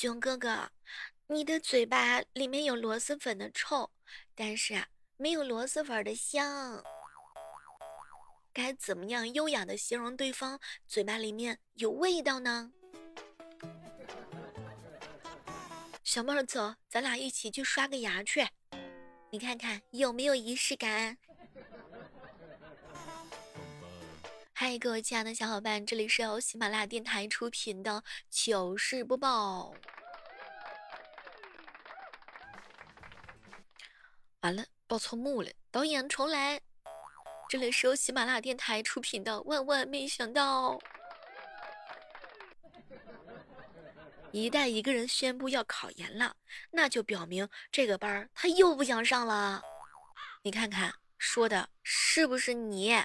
囧哥哥，你的嘴巴里面有螺蛳粉的臭，但是啊，没有螺蛳粉的香。该怎么样优雅的形容对方嘴巴里面有味道呢？小妹儿，走，咱俩一起去刷个牙去，你看看有没有仪式感？嗨，各位亲爱的小伙伴，这里是由喜马拉雅电台出品的糗事播报。完了，报错幕了，导演重来。这里是由喜马拉雅电台出品的《万万没想到》。一旦一个人宣布要考研了，那就表明这个班他又不想上了。你看看，说的是不是你？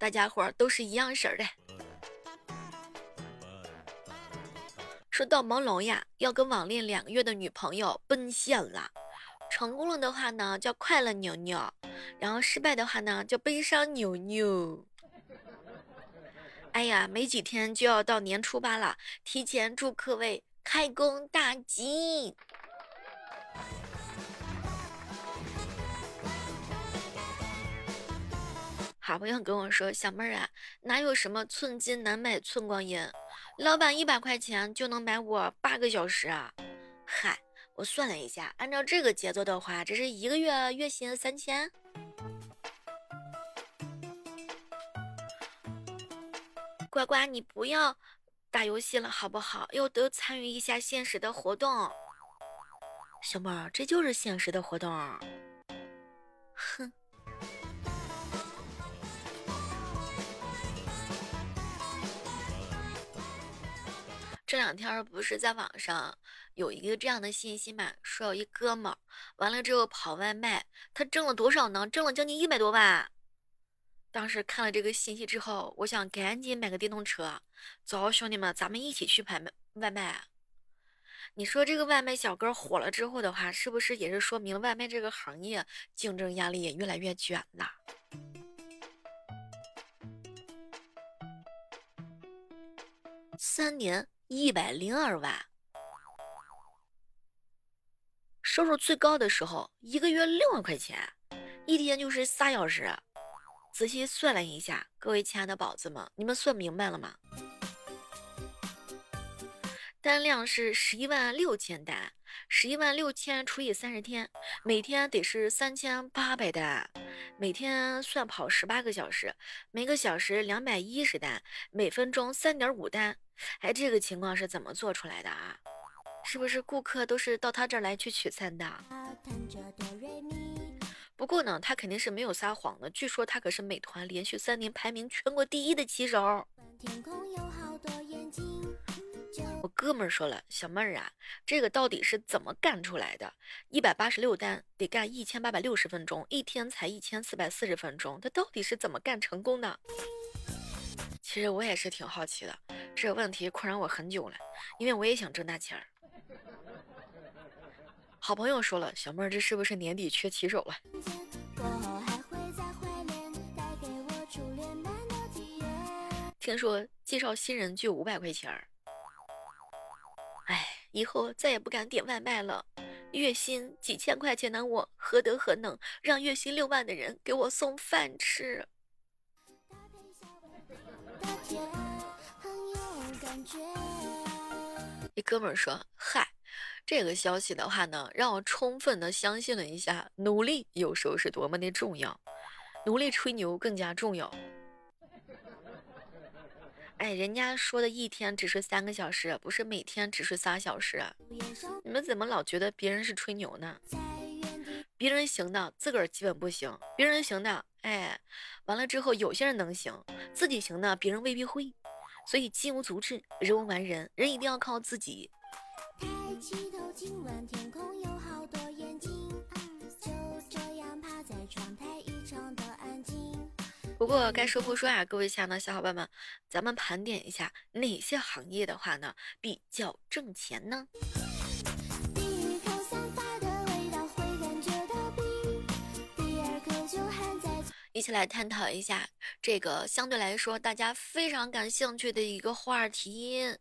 大家伙都是一样式儿的。说到朦胧呀，要跟网恋两个月的女朋友奔现了。成功了的话呢，叫快乐牛牛；然后失败的话呢，叫悲伤牛牛。哎呀，没几天就要到年初八了，提前祝各位。开工大吉！好朋友跟我说：“小妹儿啊，哪有什么寸金难买寸光阴？老板一百块钱就能买我八个小时啊！”嗨，我算了一下，按照这个节奏的话，这是一个月月薪三千。乖乖，你不要。打游戏了好不好？要多参与一下现实的活动。小妹儿，这就是现实的活动。哼。这两天不是在网上有一个这样的信息嘛？说有一哥们儿完了之后跑外卖，他挣了多少呢？挣了将近一百多万。当时看了这个信息之后，我想赶紧买个电动车，走，兄弟们，咱们一起去拍外卖。你说这个外卖小哥火了之后的话，是不是也是说明外卖这个行业竞争压力也越来越卷了？三年一百零二万，收入最高的时候一个月六万块钱，一天就是仨小时。仔细算了一下，各位亲爱的宝子们，你们算明白了吗？单量是十一万六千单，十一万六千除以三十天，每天得是三千八百单，每天算跑十八个小时，每个小时两百一十单，每分钟三点五单。哎，这个情况是怎么做出来的啊？是不是顾客都是到他这儿来去取餐的？不过呢，他肯定是没有撒谎的。据说他可是美团连续三年排名全国第一的骑手。我哥们儿说了，小妹儿啊，这个到底是怎么干出来的？一百八十六单得干一千八百六十分钟，一天才一千四百四十分钟，他到底是怎么干成功的？其实我也是挺好奇的，这问题困扰我很久了，因为我也想挣大钱儿。好朋友说了，小妹儿，这是不是年底缺骑手了？听说介绍新人就五百块钱儿。哎，以后再也不敢点外卖了。月薪几千块钱的我，何德何能让月薪六万的人给我送饭吃？一哥们儿说：“嗨。”这个消息的话呢，让我充分的相信了一下，努力有时候是多么的重要，努力吹牛更加重要。哎，人家说的一天只睡三个小时，不是每天只睡仨小时。你们怎么老觉得别人是吹牛呢？别人行的，自个儿基本不行；别人行的，哎，完了之后有些人能行，自己行的，别人未必会。所以金无足赤，人无完人，人一定要靠自己。起头，今晚天空有好多眼睛，就这样趴在窗台，异常的安静。不过该说不说啊，各位亲爱的小伙伴们，咱们盘点一下哪些行业的话呢比较挣钱呢？一起来探讨一下这个相对来说大家非常感兴趣的一个话题。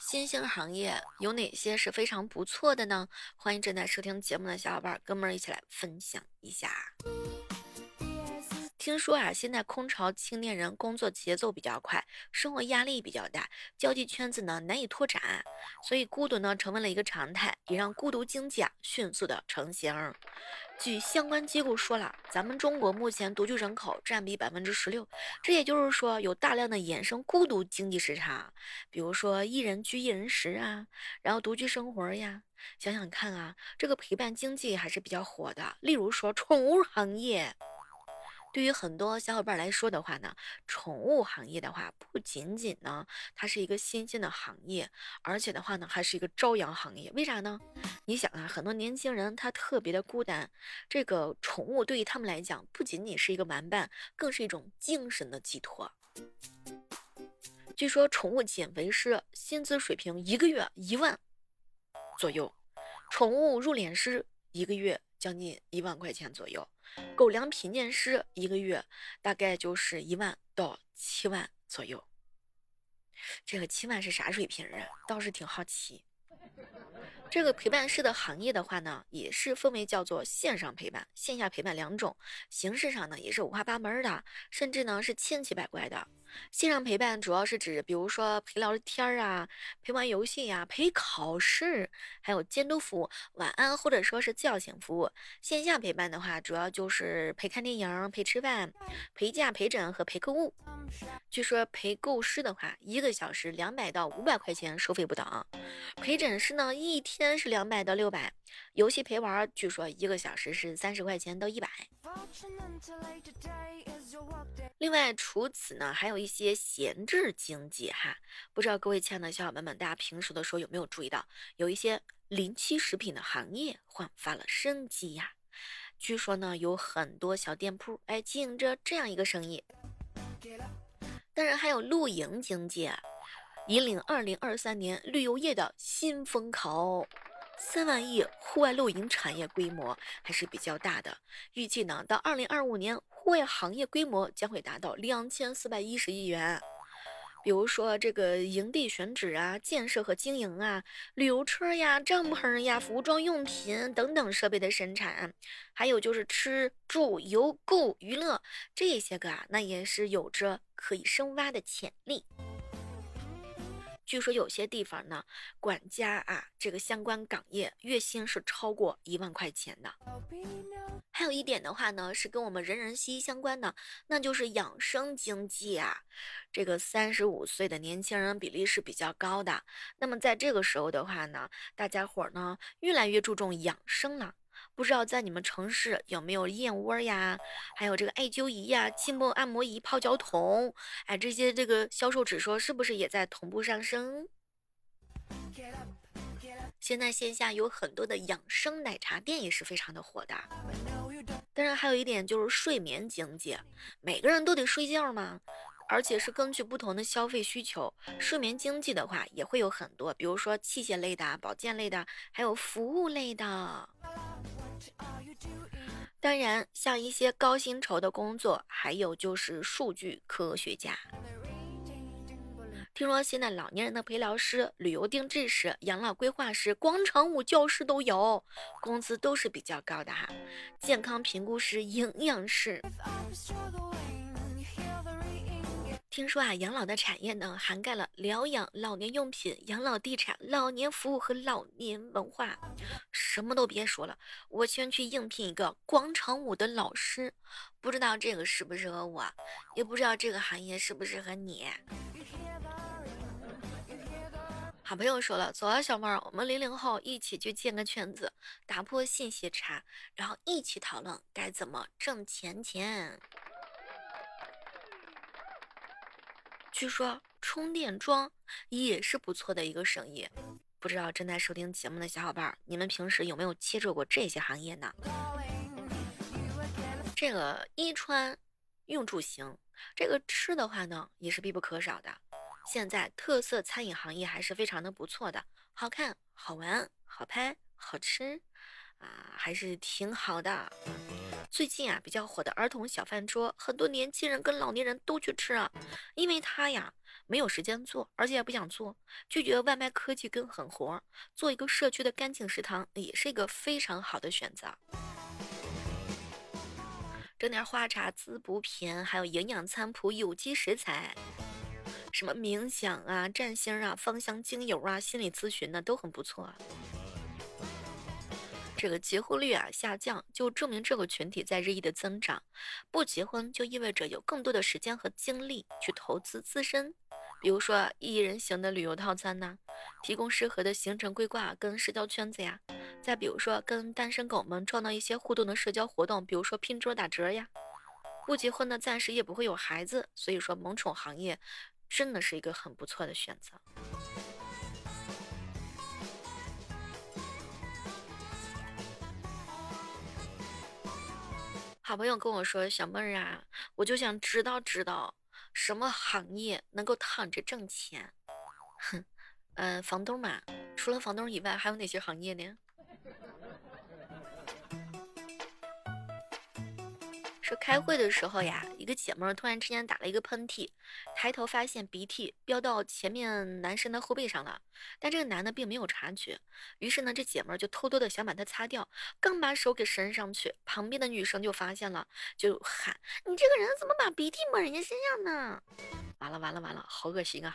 新兴行业有哪些是非常不错的呢？欢迎正在收听节目的小伙伴，跟我们一起来分享一下。听说啊，现在空巢青年人工作节奏比较快，生活压力比较大，交际圈子呢难以拓展，所以孤独呢成为了一个常态，也让孤独经济啊迅速的成型。据相关机构说了，咱们中国目前独居人口占比百分之十六，这也就是说有大量的衍生孤独经济时差，比如说一人居一人食啊，然后独居生活呀，想想看啊，这个陪伴经济还是比较火的。例如说宠物行业。对于很多小伙伴来说的话呢，宠物行业的话，不仅仅呢，它是一个新兴的行业，而且的话呢，还是一个朝阳行业。为啥呢？你想啊，很多年轻人他特别的孤单，这个宠物对于他们来讲，不仅仅是一个玩伴，更是一种精神的寄托。据说宠物减肥师薪资水平一个月一万左右，宠物入殓师一个月将近一万块钱左右。狗粮品鉴师一个月大概就是一万到七万左右，这个七万是啥水平啊？倒是挺好奇。这个陪伴师的行业的话呢，也是分为叫做线上陪伴、线下陪伴两种，形式上呢也是五花八门的，甚至呢是千奇百怪的。线上陪伴主要是指，比如说陪聊天啊，陪玩游戏呀，陪考试，还有监督服务、晚安或者说是叫醒服务。线下陪伴的话，主要就是陪看电影、陪吃饭、陪嫁、陪诊和陪购物。据说陪购师的话，一个小时两百到五百块钱收费不等；陪诊师呢，一天是两百到六百；游戏陪玩，据说一个小时是三十块钱到一百。另外，除此呢，还有一些闲置经济哈，不知道各位亲爱的小伙伴们，大家平时的时候有没有注意到，有一些临期食品的行业焕发了生机呀？据说呢，有很多小店铺哎经营着这样一个生意。当然，还有露营经济，引领二零二三年旅游业的新风口。三万亿户外露营产业规模还是比较大的，预计呢到二零二五年，户外行业规模将会达到两千四百一十亿元。比如说这个营地选址啊、建设和经营啊、旅游车呀、帐篷呀、服装用品等等设备的生产，还有就是吃住游购娱乐这些个啊，那也是有着可以深挖的潜力。据说有些地方呢，管家啊，这个相关岗业月薪是超过一万块钱的。还有一点的话呢，是跟我们人人息息相关的，那就是养生经济啊。这个三十五岁的年轻人比例是比较高的。那么在这个时候的话呢，大家伙儿呢越来越注重养生了。不知道在你们城市有没有燕窝呀，还有这个艾灸仪呀、气泵按摩仪、泡脚桶，哎，这些这个销售指数是不是也在同步上升？现在线下有很多的养生奶茶店也是非常的火的。当然，还有一点就是睡眠经济，每个人都得睡觉嘛，而且是根据不同的消费需求，睡眠经济的话也会有很多，比如说器械类的、保健类的，还有服务类的。当然，像一些高薪酬的工作，还有就是数据科学家。听说现在老年人的陪聊师、旅游定制师、养老规划师、广场舞教师都有，工资都是比较高的哈。健康评估师、营养师。听说啊，养老的产业呢，涵盖了疗养、老年用品、养老地产、老年服务和老年文化，什么都别说了。我先去应聘一个广场舞的老师，不知道这个适不适合我，也不知道这个行业适不适合你。好朋友说了，走啊，小妹儿，我们零零后一起去建个圈子，打破信息差，然后一起讨论该怎么挣钱钱。据说充电桩也是不错的一个生意，不知道正在收听节目的小伙伴，你们平时有没有接触过这些行业呢？这个衣穿用住行，这个吃的话呢也是必不可少的。现在特色餐饮行业还是非常的不错的，好看、好玩、好拍、好吃，啊，还是挺好的。最近啊，比较火的儿童小饭桌，很多年轻人跟老年人都去吃啊，因为他呀没有时间做，而且也不想做，拒绝外卖科技跟狠活，做一个社区的干净食堂也是一个非常好的选择。整点花茶滋补品，还有营养餐谱、有机食材，什么冥想啊、占星啊、芳香精油啊、心理咨询呢，都很不错啊。这个结婚率啊下降，就证明这个群体在日益的增长。不结婚就意味着有更多的时间和精力去投资自身，比如说一人行的旅游套餐呐，提供适合的行程规划跟社交圈子呀。再比如说跟单身狗们创造一些互动的社交活动，比如说拼桌打折呀。不结婚呢，暂时也不会有孩子，所以说萌宠行业真的是一个很不错的选择。好朋友跟我说：“小妹儿啊，我就想知道知道什么行业能够躺着挣钱。”哼，嗯，房东嘛，除了房东以外，还有哪些行业呢？说开会的时候呀，一个姐妹突然之间打了一个喷嚏，抬头发现鼻涕飙到前面男生的后背上了，但这个男的并没有察觉，于是呢，这姐妹就偷偷的想把它擦掉，刚把手给伸上去，旁边的女生就发现了，就喊：“你这个人怎么把鼻涕抹人家身上呢？”完了完了完了，好恶心啊！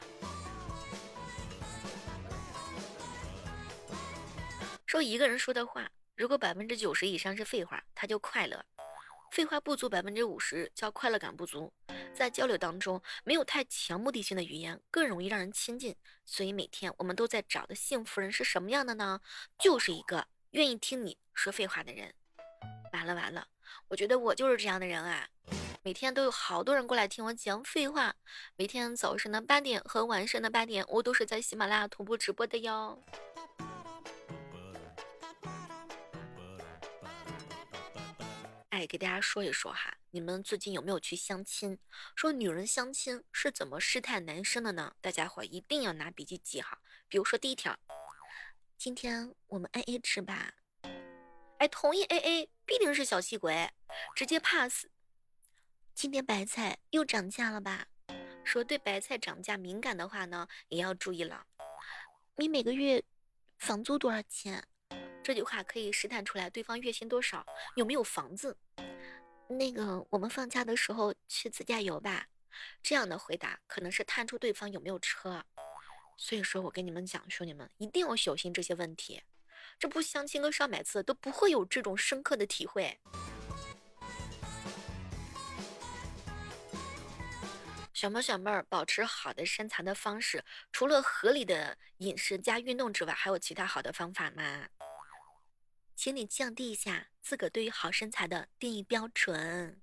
说一个人说的话，如果百分之九十以上是废话，他就快乐。废话不足百分之五十，叫快乐感不足。在交流当中，没有太强目的性的语言更容易让人亲近。所以每天我们都在找的幸福人是什么样的呢？就是一个愿意听你说废话的人。完了完了，我觉得我就是这样的人啊！每天都有好多人过来听我讲废话。每天早上的八点和晚上的八点，我都是在喜马拉雅同步直播的哟。给大家说一说哈，你们最近有没有去相亲？说女人相亲是怎么试探男生的呢？大家伙一定要拿笔记记好。比如说第一条，今天我们 A A 吃吧。哎，同意 A A 必定是小气鬼，直接 pass。今天白菜又涨价了吧？说对白菜涨价敏感的话呢，也要注意了。你每个月房租多少钱？这句话可以试探出来对方月薪多少，有没有房子。那个，我们放假的时候去自驾游吧。这样的回答可能是探出对方有没有车。所以说我跟你们讲，兄弟们一定要小心这些问题。这不相亲个上百次都不会有这种深刻的体会。小妹小妹儿，保持好的身材的方式，除了合理的饮食加运动之外，还有其他好的方法吗？请你降低一下自个对于好身材的定义标准。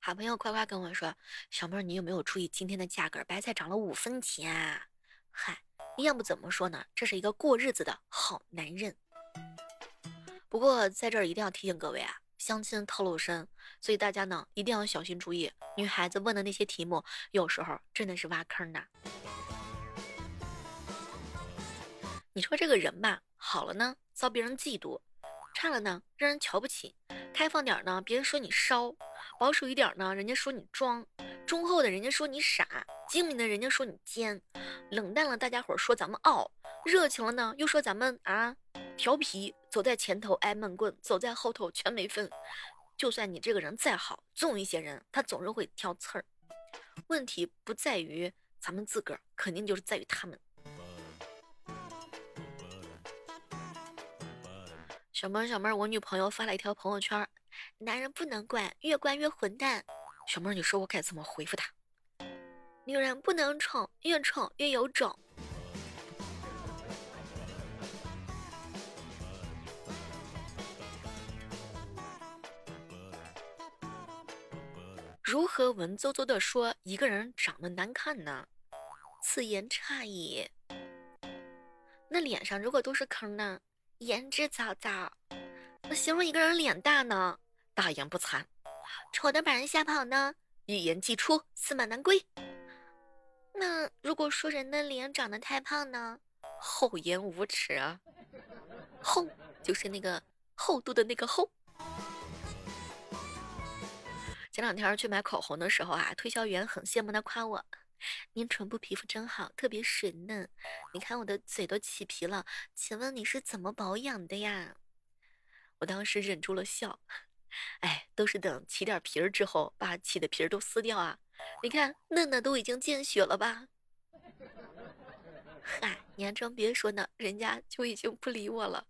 好朋友夸夸跟我说：“小妹儿，你有没有注意今天的价格？白菜涨了五分钱啊。”嗨，要不怎么说呢？这是一个过日子的好男人。不过在这儿一定要提醒各位啊，相亲套路深，所以大家呢一定要小心注意。女孩子问的那些题目，有时候真的是挖坑的。你说这个人吧，好了呢，遭别人嫉妒；差了呢，让人瞧不起。开放点呢，别人说你烧；保守一点呢，人家说你装；忠厚的人家说你傻；精明的人家说你奸；冷淡了，大家伙说咱们傲；热情了呢，又说咱们啊调皮。走在前头挨闷棍，走在后头全没分。就算你这个人再好，总有一些人他总是会挑刺儿。问题不在于咱们自个儿，肯定就是在于他们。小妹儿，小妹儿，我女朋友发了一条朋友圈，男人不能惯，越惯越混蛋。小妹儿，你说我该怎么回复他？女人不能宠，越宠越有种。如何文绉绉的说一个人长得难看呢？此言差矣。那脸上如果都是坑呢？言之凿凿，那形容一个人脸大呢？大言不惭，丑的把人吓跑呢？一言既出，驷马难归。那如果说人的脸长得太胖呢？厚颜无耻啊！厚就是那个厚度的那个厚。前两天去买口红的时候啊，推销员很羡慕的夸我：“您唇部皮肤真好，特别水嫩。你看我的嘴都起皮了，请问你是怎么保养的呀？”我当时忍住了笑，哎，都是等起点皮儿之后，把起的皮儿都撕掉啊。你看嫩的都已经见血了吧？嗨，你还真别说呢，人家就已经不理我了。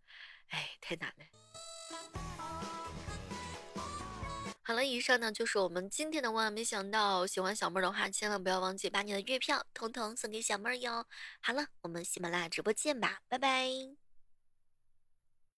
哎，太难了。好了，以上呢就是我们今天的万万没想到。喜欢小妹儿的话，千万不要忘记把你的月票统统送给小妹儿哟。好了，我们喜马拉雅直播见吧，拜拜。